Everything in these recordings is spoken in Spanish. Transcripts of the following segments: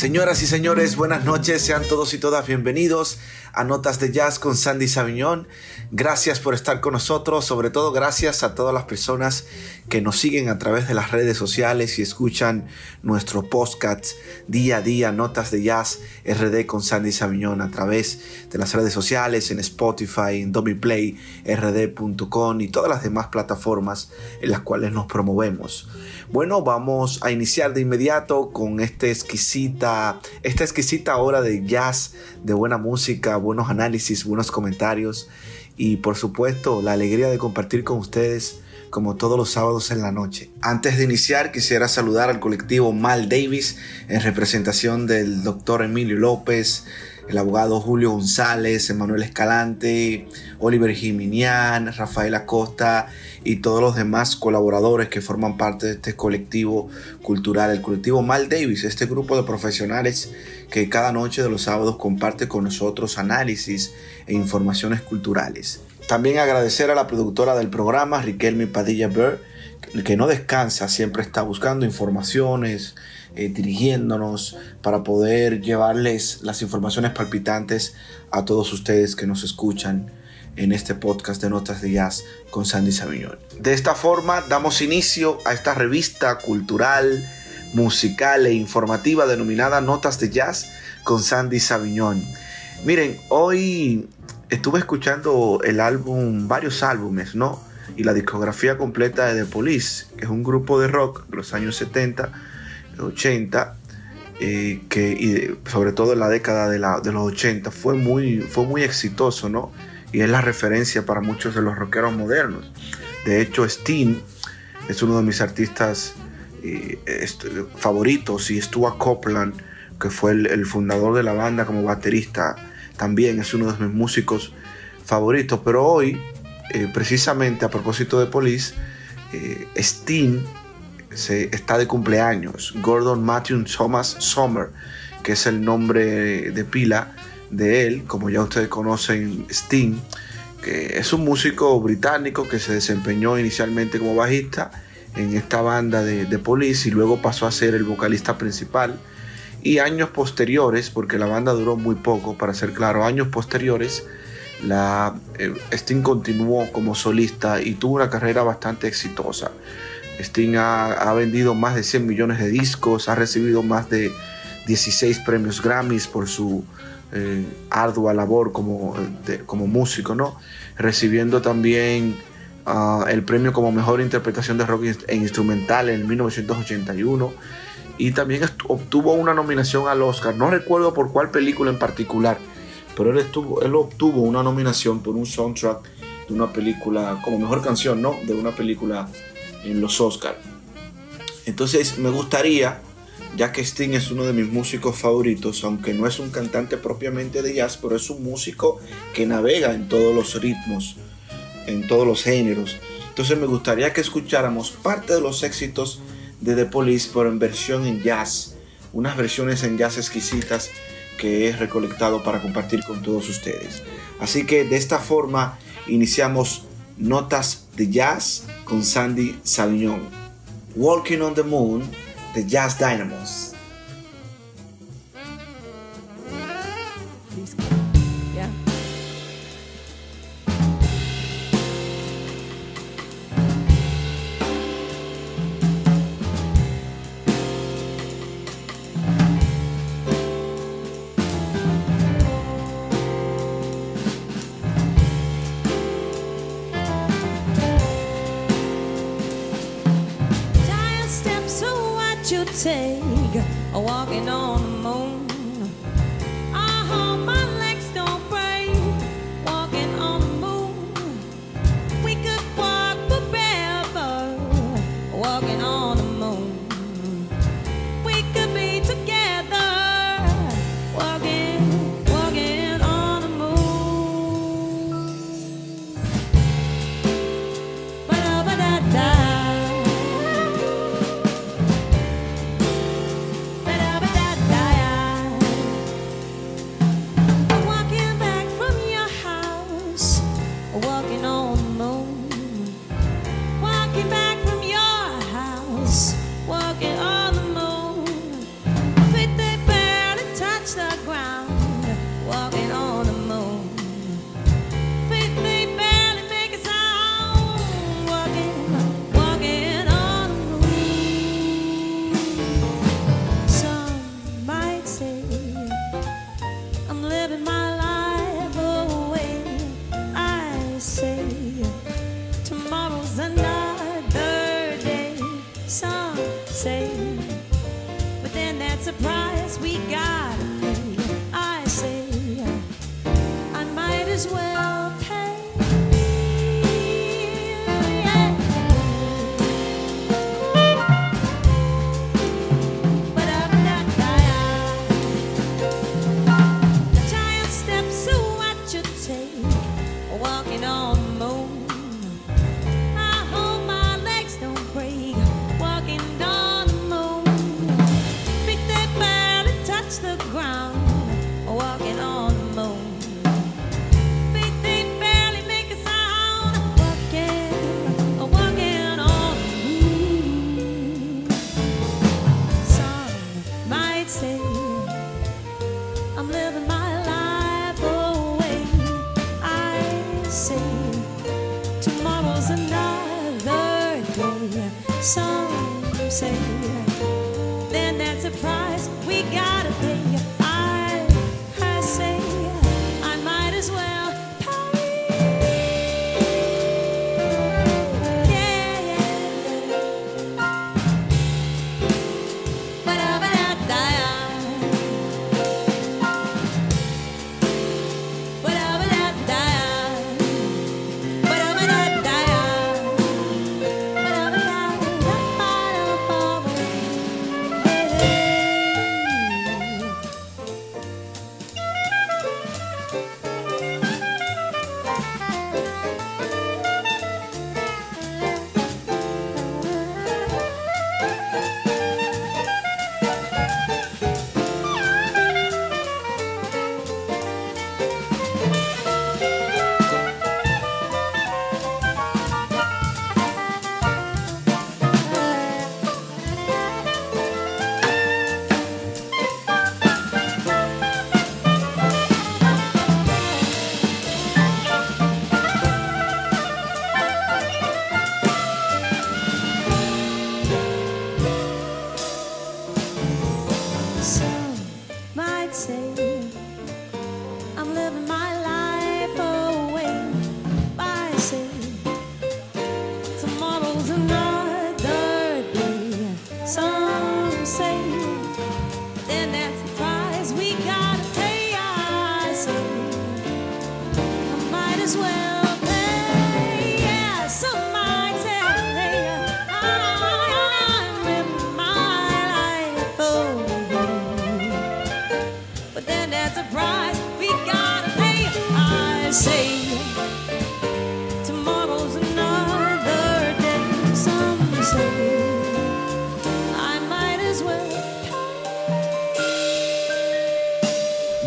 Señoras y señores, buenas noches, sean todos y todas bienvenidos a Notas de Jazz con Sandy Saviñón. Gracias por estar con nosotros, sobre todo gracias a todas las personas que nos siguen a través de las redes sociales y escuchan nuestro podcast día a día, Notas de Jazz RD con Sandy Saviñón a través de las redes sociales, en Spotify, en Domiplay, rd.com y todas las demás plataformas en las cuales nos promovemos. Bueno, vamos a iniciar de inmediato con este exquisita, esta exquisita hora de jazz, de buena música, buenos análisis, buenos comentarios y por supuesto la alegría de compartir con ustedes como todos los sábados en la noche. Antes de iniciar quisiera saludar al colectivo Mal Davis en representación del doctor Emilio López, el abogado Julio González, Emanuel Escalante, Oliver Jiminián, Rafael Acosta y todos los demás colaboradores que forman parte de este colectivo cultural, el colectivo Mal Davis, este grupo de profesionales que cada noche de los sábados comparte con nosotros análisis e informaciones culturales. También agradecer a la productora del programa, Riquelme Padilla Burr, que no descansa, siempre está buscando informaciones, eh, dirigiéndonos para poder llevarles las informaciones palpitantes a todos ustedes que nos escuchan en este podcast de Notas de Jazz con Sandy Saviñón. De esta forma damos inicio a esta revista cultural, musical e informativa denominada Notas de Jazz con Sandy Saviñón. Miren, hoy estuve escuchando el álbum, varios álbumes, ¿no? Y la discografía completa de The Police, que es un grupo de rock de los años 70 80, eh, que y sobre todo en la década de, la, de, los 80 fue muy, fue muy exitoso, ¿no? Y es la referencia para muchos de los rockeros modernos. De hecho, Sting es uno de mis artistas eh, favoritos y Stuart Copeland, que fue el, fundador de la banda como baterista, también es uno de mis músicos favoritos. Pero hoy, eh, precisamente a propósito de Police, Sting se, está de cumpleaños. Gordon Matthew Thomas Sommer, que es el nombre de pila de él, como ya ustedes conocen, Sting, que es un músico británico que se desempeñó inicialmente como bajista en esta banda de, de Police y luego pasó a ser el vocalista principal. Y años posteriores, porque la banda duró muy poco, para ser claro, años posteriores, la, eh, Sting continuó como solista y tuvo una carrera bastante exitosa. Sting ha, vendido más de 100 millones de discos, ha recibido más de 16 premios Grammys por su eh, ardua labor como, como músico, ¿no? Recibiendo también ah, el premio como mejor interpretación de rock e instrumental en 1981 y también obtuvo una nominación al Oscar. No recuerdo por cuál película en particular, pero él, obtuvo una nominación por un soundtrack de una película, como mejor canción, ¿no? De una película en los Oscars. Entonces me gustaría, ya que Sting es uno de mis músicos favoritos, aunque no es un cantante propiamente de jazz, pero es un músico que navega en todos los ritmos, en todos los géneros. Entonces me gustaría que escucháramos parte de los éxitos de The Police, pero en versión en jazz, unas versiones en jazz exquisitas que he recolectado para compartir con todos ustedes. Así que de esta forma iniciamos Notas de Jazz con Sandy Savignón. Walking on the Moon de Jazz Dynamos.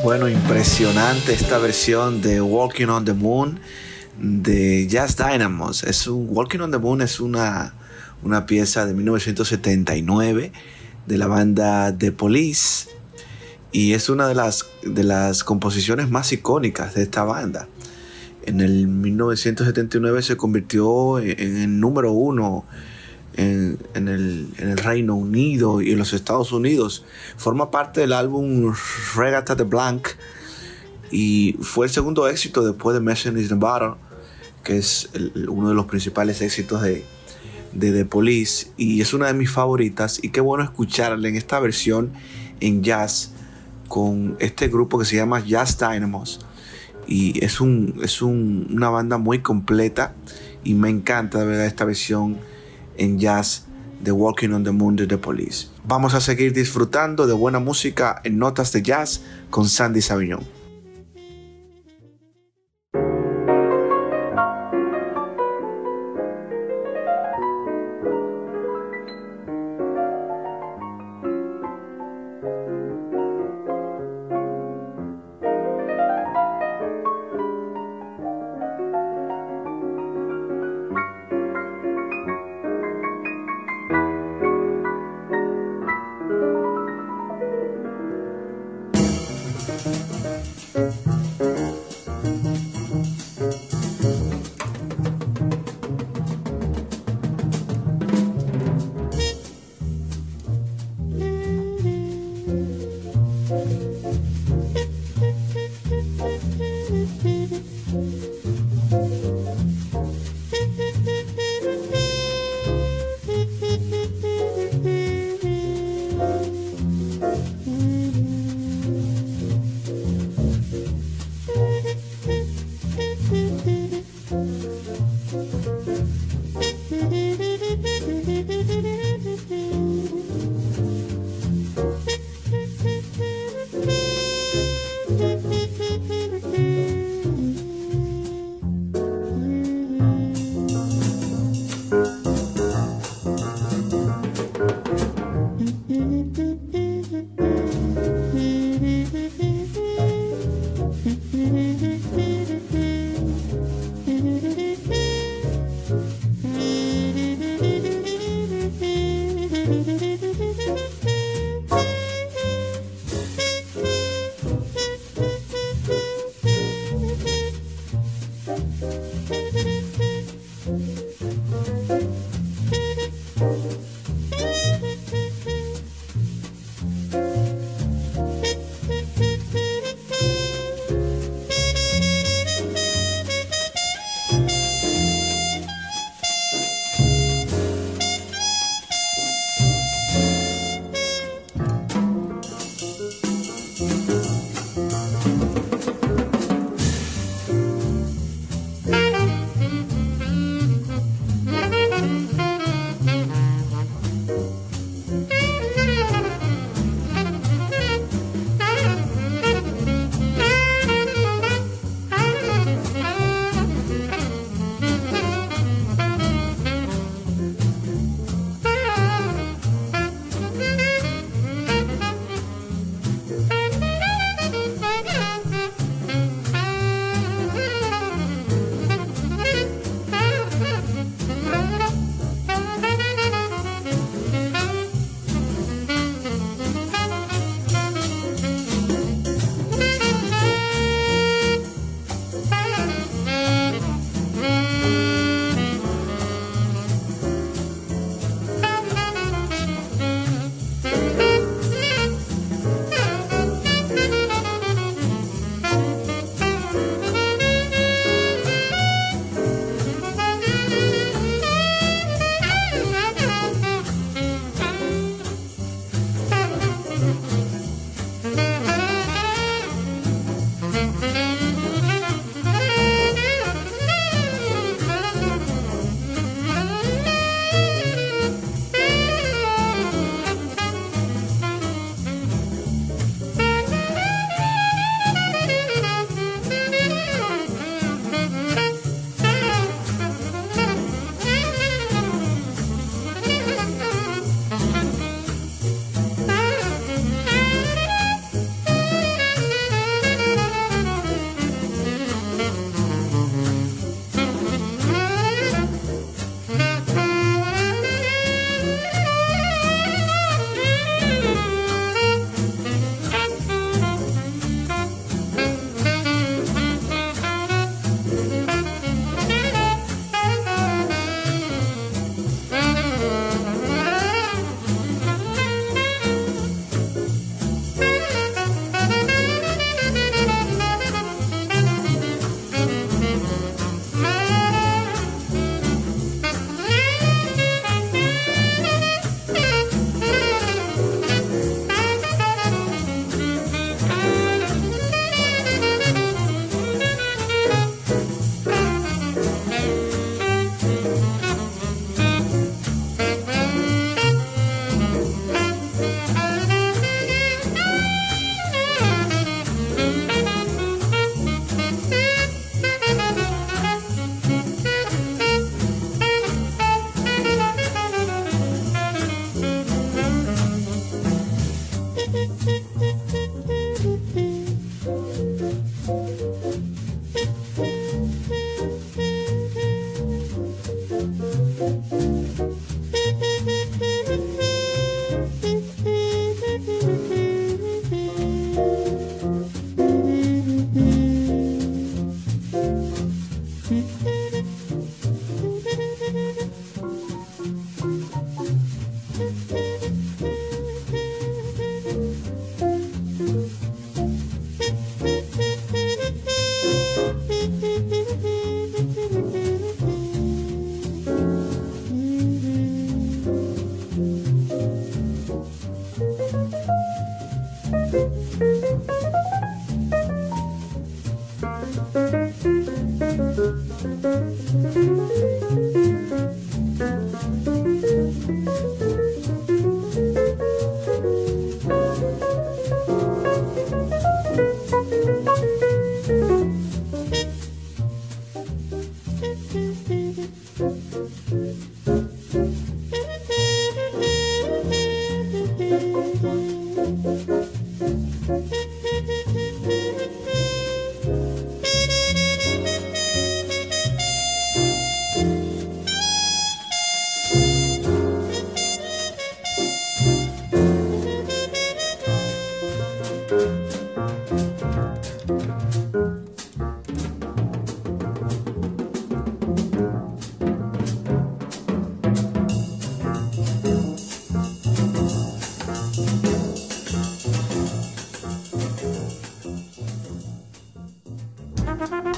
Bueno, impresionante esta versión de Walking on the Moon de Jazz Dynamos. Es un, Walking on the Moon es una, una pieza de 1979 de la banda The Police y es una de las, de las composiciones más icónicas de esta banda. En el 1979 se convirtió en el número uno en, el, Reino Unido y en los Estados Unidos. Forma parte del álbum Regatta de Blanc y fue el segundo éxito después de Messing in the Battle, que es uno de los principales éxitos de, de The Police y es una de mis favoritas y qué bueno escucharla en esta versión en jazz con este grupo que se llama Jazz Dynamos y es, un, es una banda muy completa y me encanta de verdad esta versión en jazz de Walking on the Moon de The Police. Vamos a seguir disfrutando de buena música en Notas de Jazz con Sandy Savignón.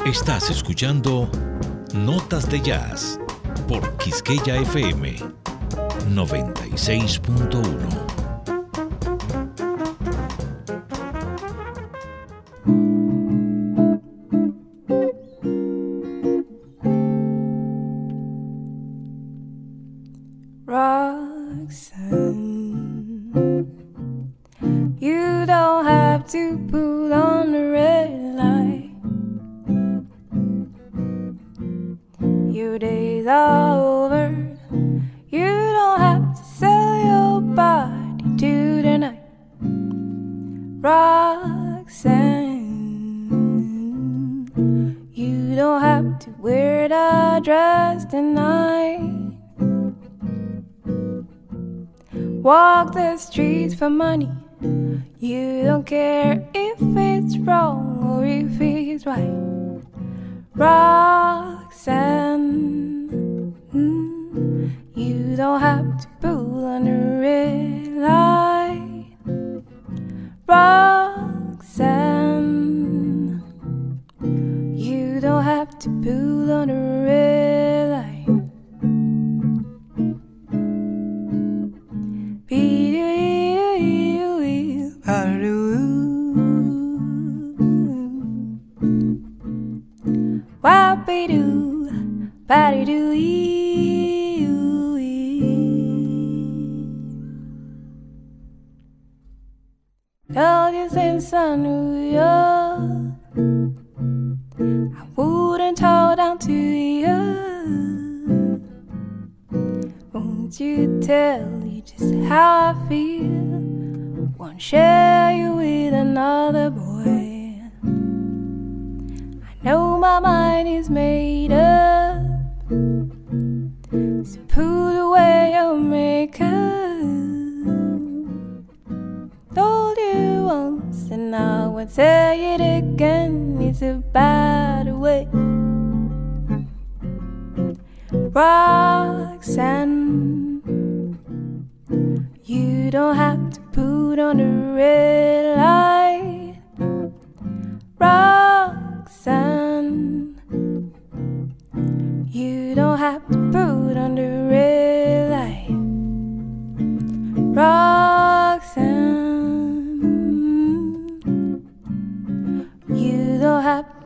Estás escuchando Notas de Jazz por Quisqueya FM 96.1. for money.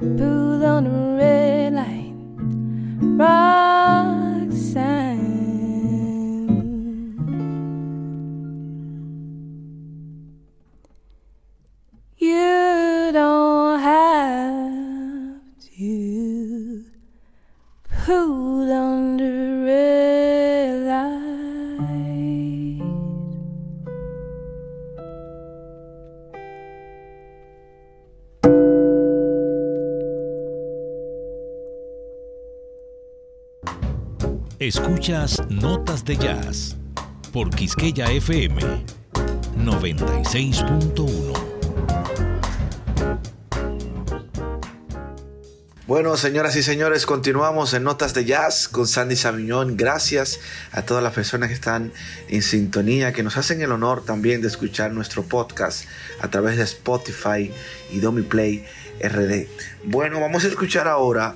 You Notas de Jazz por Quisqueya FM 96.1. Bueno, señoras y señores, continuamos en Notas de Jazz con Sandy Saviñón. Gracias a todas las personas que están en sintonía, que nos hacen el honor también de escuchar nuestro podcast a través de Spotify y Domiplay RD. Bueno, vamos a escuchar ahora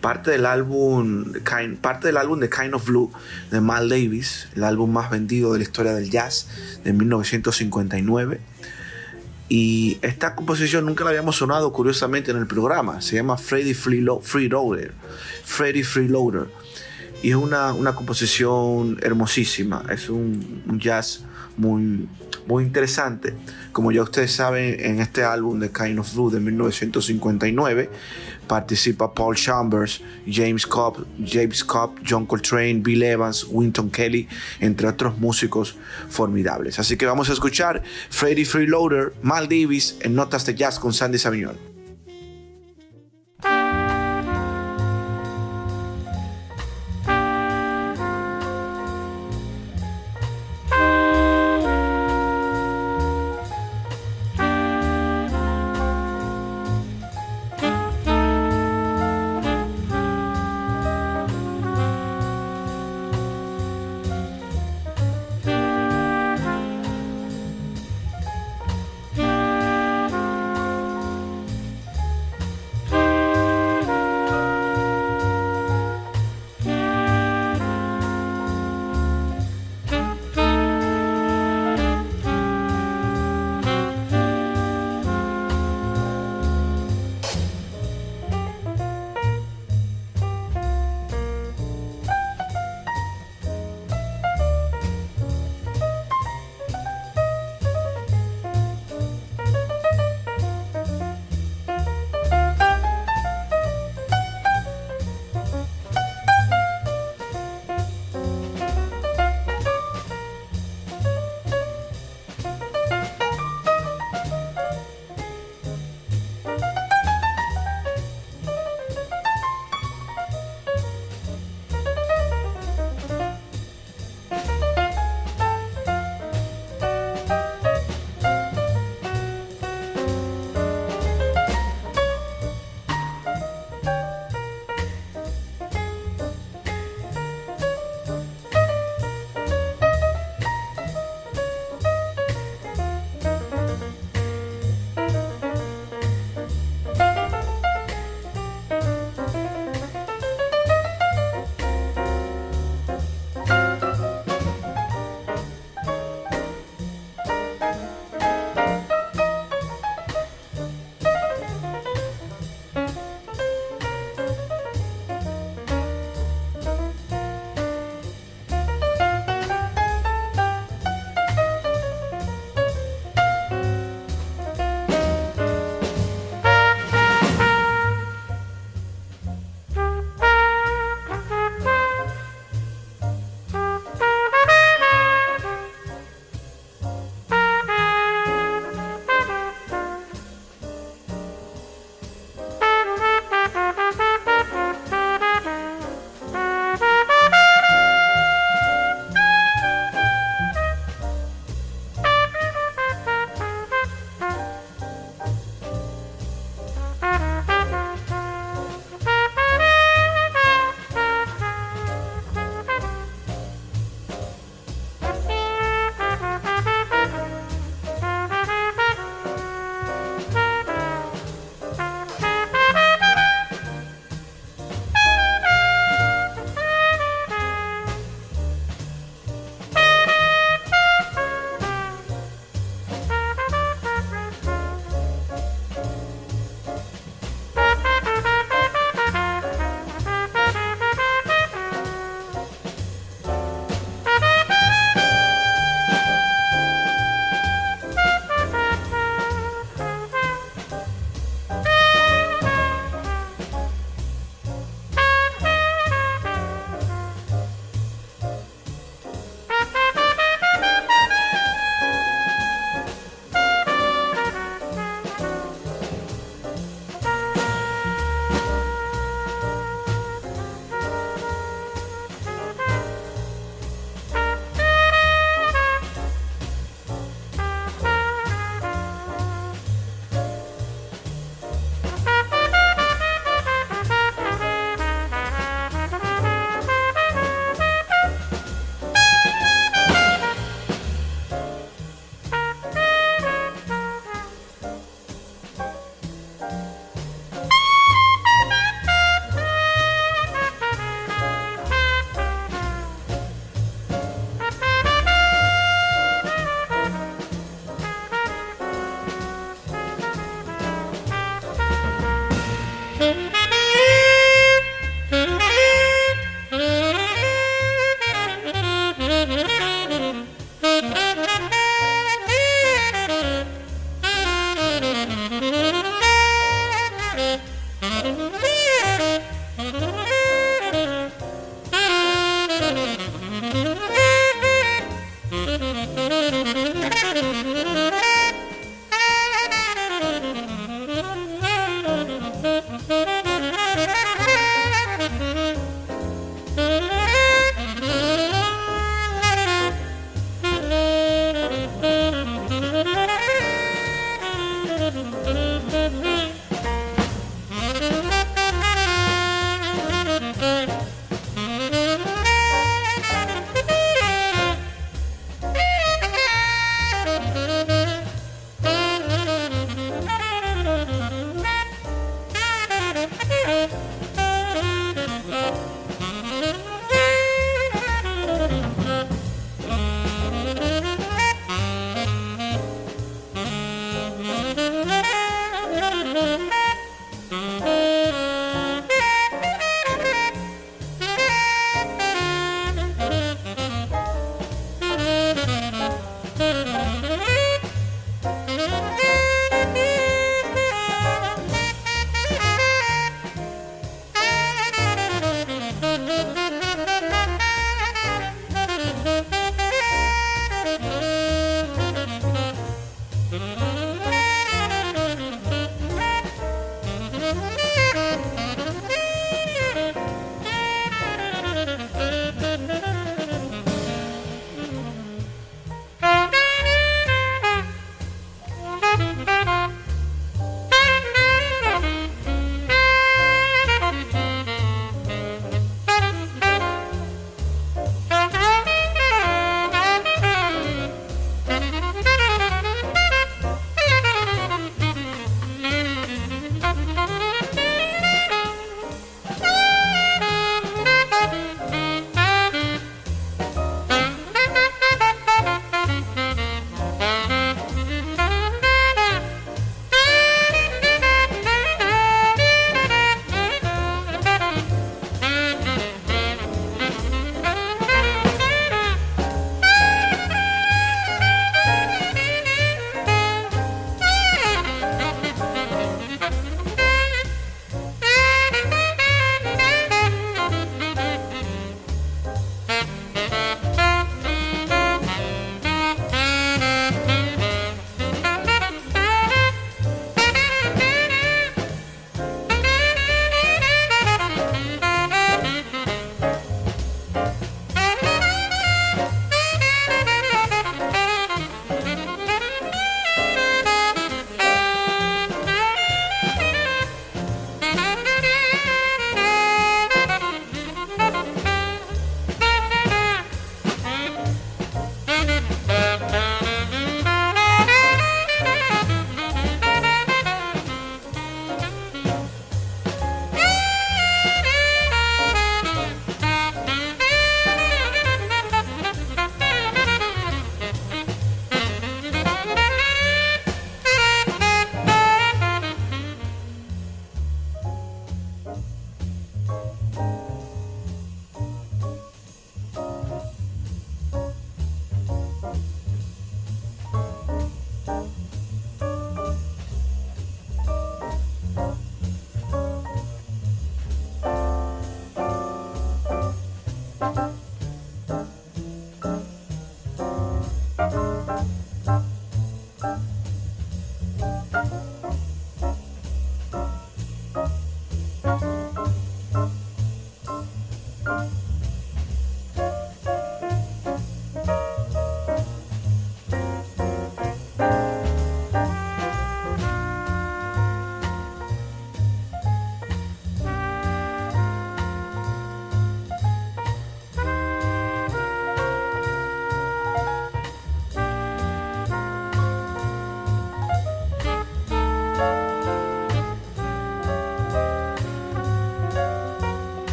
parte del álbum, parte del álbum de Kind of Blue de Mal Davis, el álbum más vendido de la historia del jazz de 1959. Y esta composición nunca la habíamos sonado curiosamente en el programa. Se llama Freddy Freeloader. Freddy Freeloader. Y es una, una composición hermosísima. Es un, jazz muy, muy interesante. Como ya ustedes saben, en este álbum de Kind of Blue de 1959 participa Paul Chambers, James Cobb, James Cobb, John Coltrane, Bill Evans, Winton Kelly, entre otros músicos formidables. Así que vamos a escuchar Freddie Freeloader, Mal Davis en Notas de Jazz con Sandy Savignol. Mm-hmm.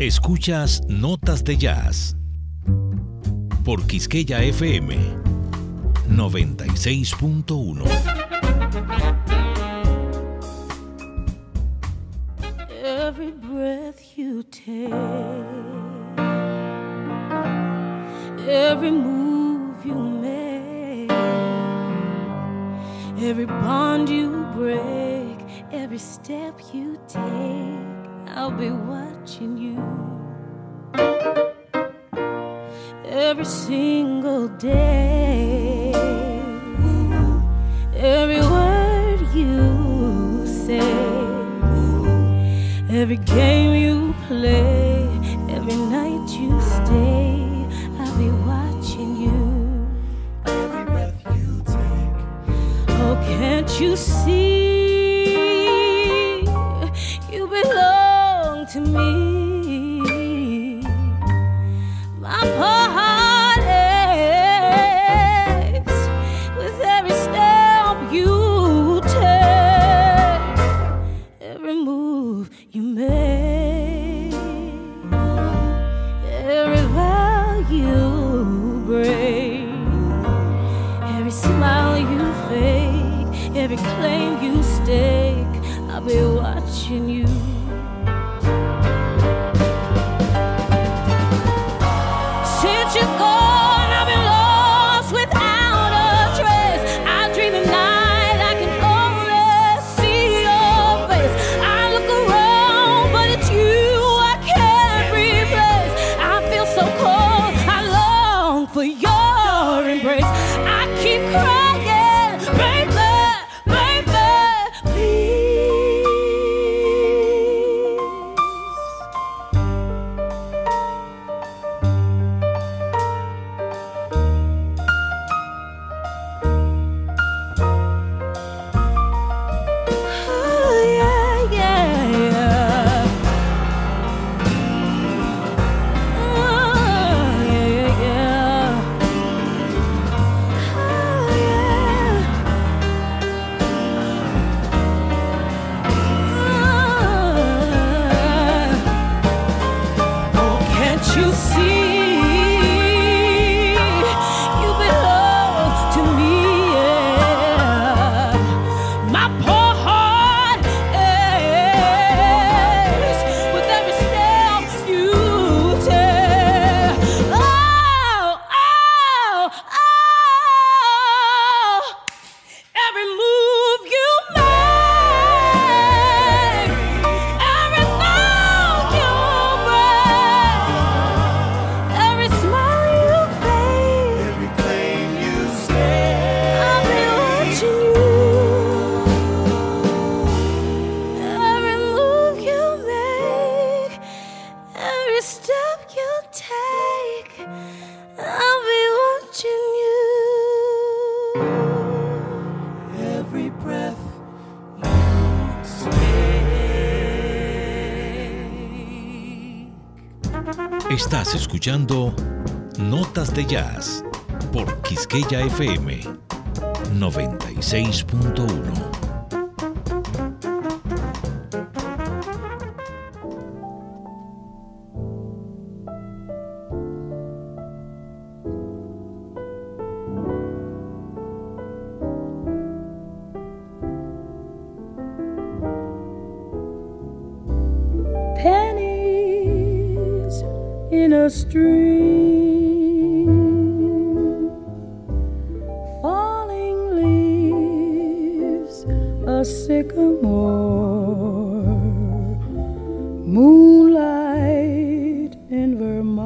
Escuchas Notas de Jazz por Quisqueya FM 96.1. Every breath you take, every move every bond you break, every step you take, I'll be watching you. Every single day, every word you say, every game you play, every night you stay, you see? You belong to me. My poor heart aches with every step you take, every move you make, every vow you every claim you stake. I'll be watching you. Escuchando Notas de Jazz por Quisqueya FM 96.1. a sycamore, moonlight in Vermont.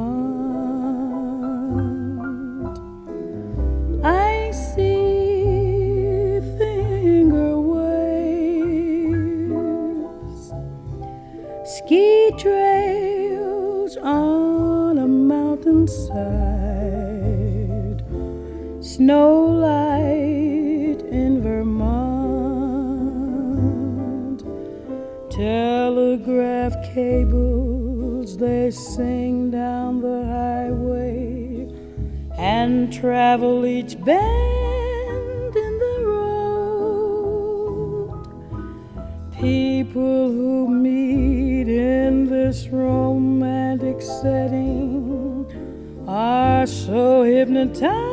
I see finger waves, ski trails snow light in Vermont. Telegraph cables they sing down the highway and travel each bend in the road. People who meet in this romantic setting are so hypnotized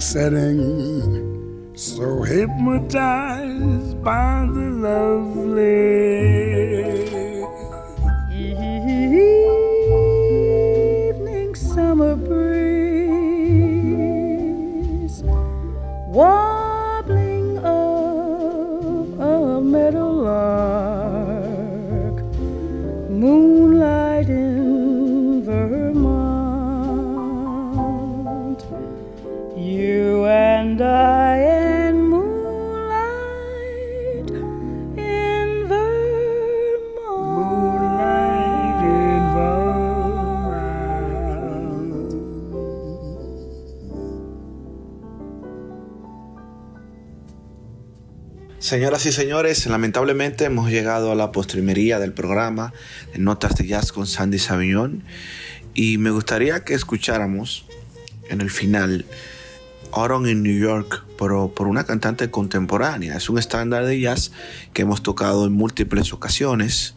setting, so hypnotized by the lovely. Señoras y señores, lamentablemente hemos llegado a la postrimería del programa de Notas de Jazz con Sandy Savignón y me gustaría que escucháramos en el final Autumn in New York por una cantante contemporánea. Es un estándar de jazz que hemos tocado en múltiples ocasiones.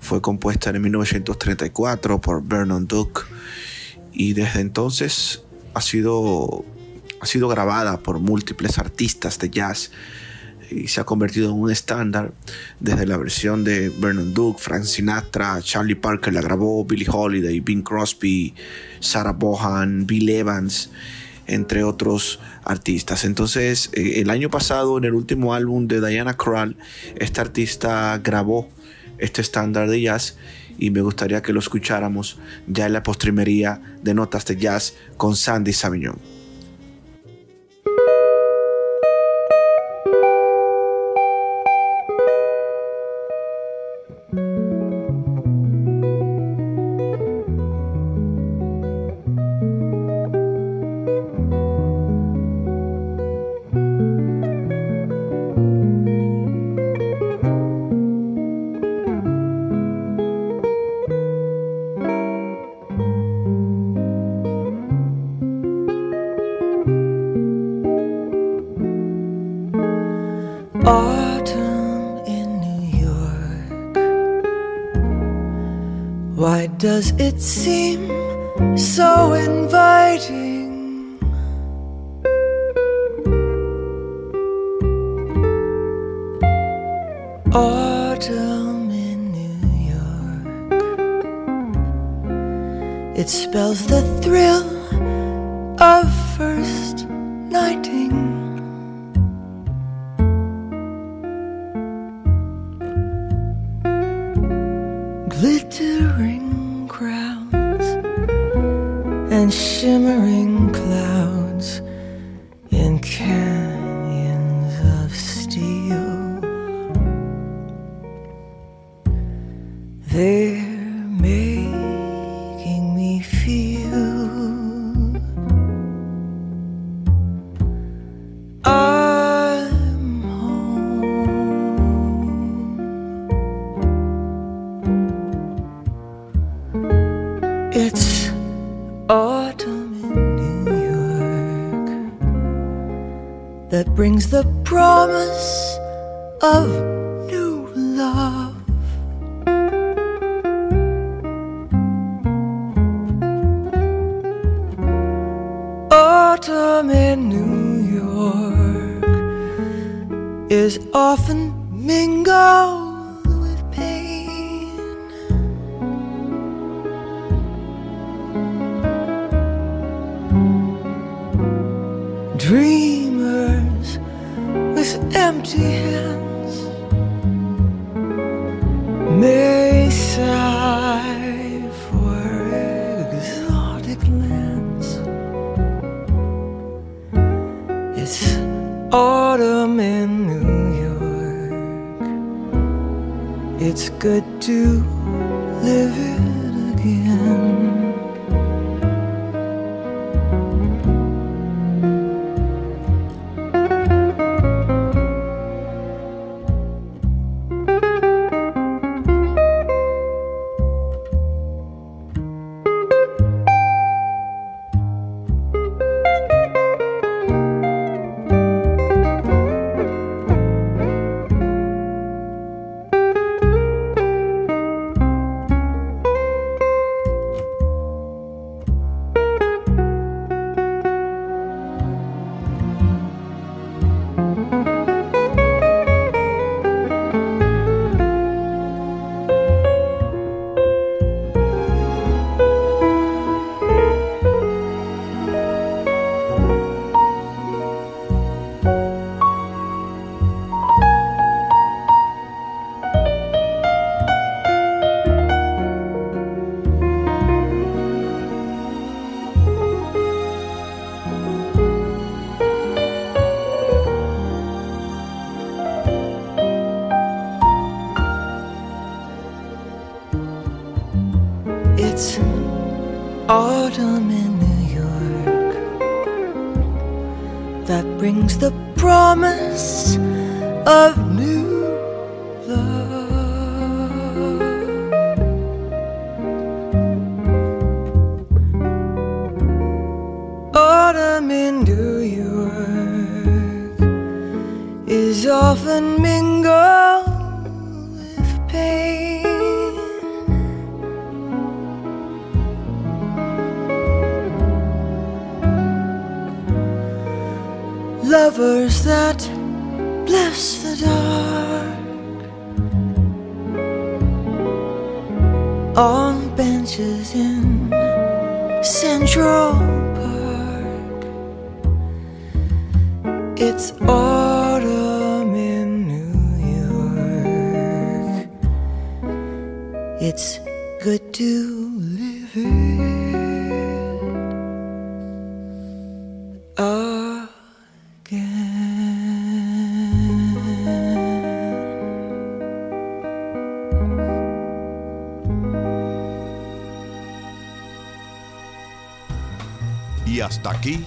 Fue compuesta en 1934 por Vernon Duke y desde entonces ha sido, ha sido grabada por múltiples artistas de jazz y se ha convertido en un estándar desde la versión de Vernon Duke, Frank Sinatra, Charlie Parker la grabó, Billie Holiday, Bing Crosby, Sarah Bohan, Bill Evans, entre otros artistas. Entonces, eh, el año pasado, en el último álbum de Diana Krall, esta artista grabó este estándar de jazz y me gustaría que lo escucháramos ya en la postrimería de Notas de Jazz con Sandy Savignón. us. Autumn in New York is often mingled with pain. lovers that bless the dark on benches in Central It's autumn in New York. It's good to live it again. Y hasta aquí,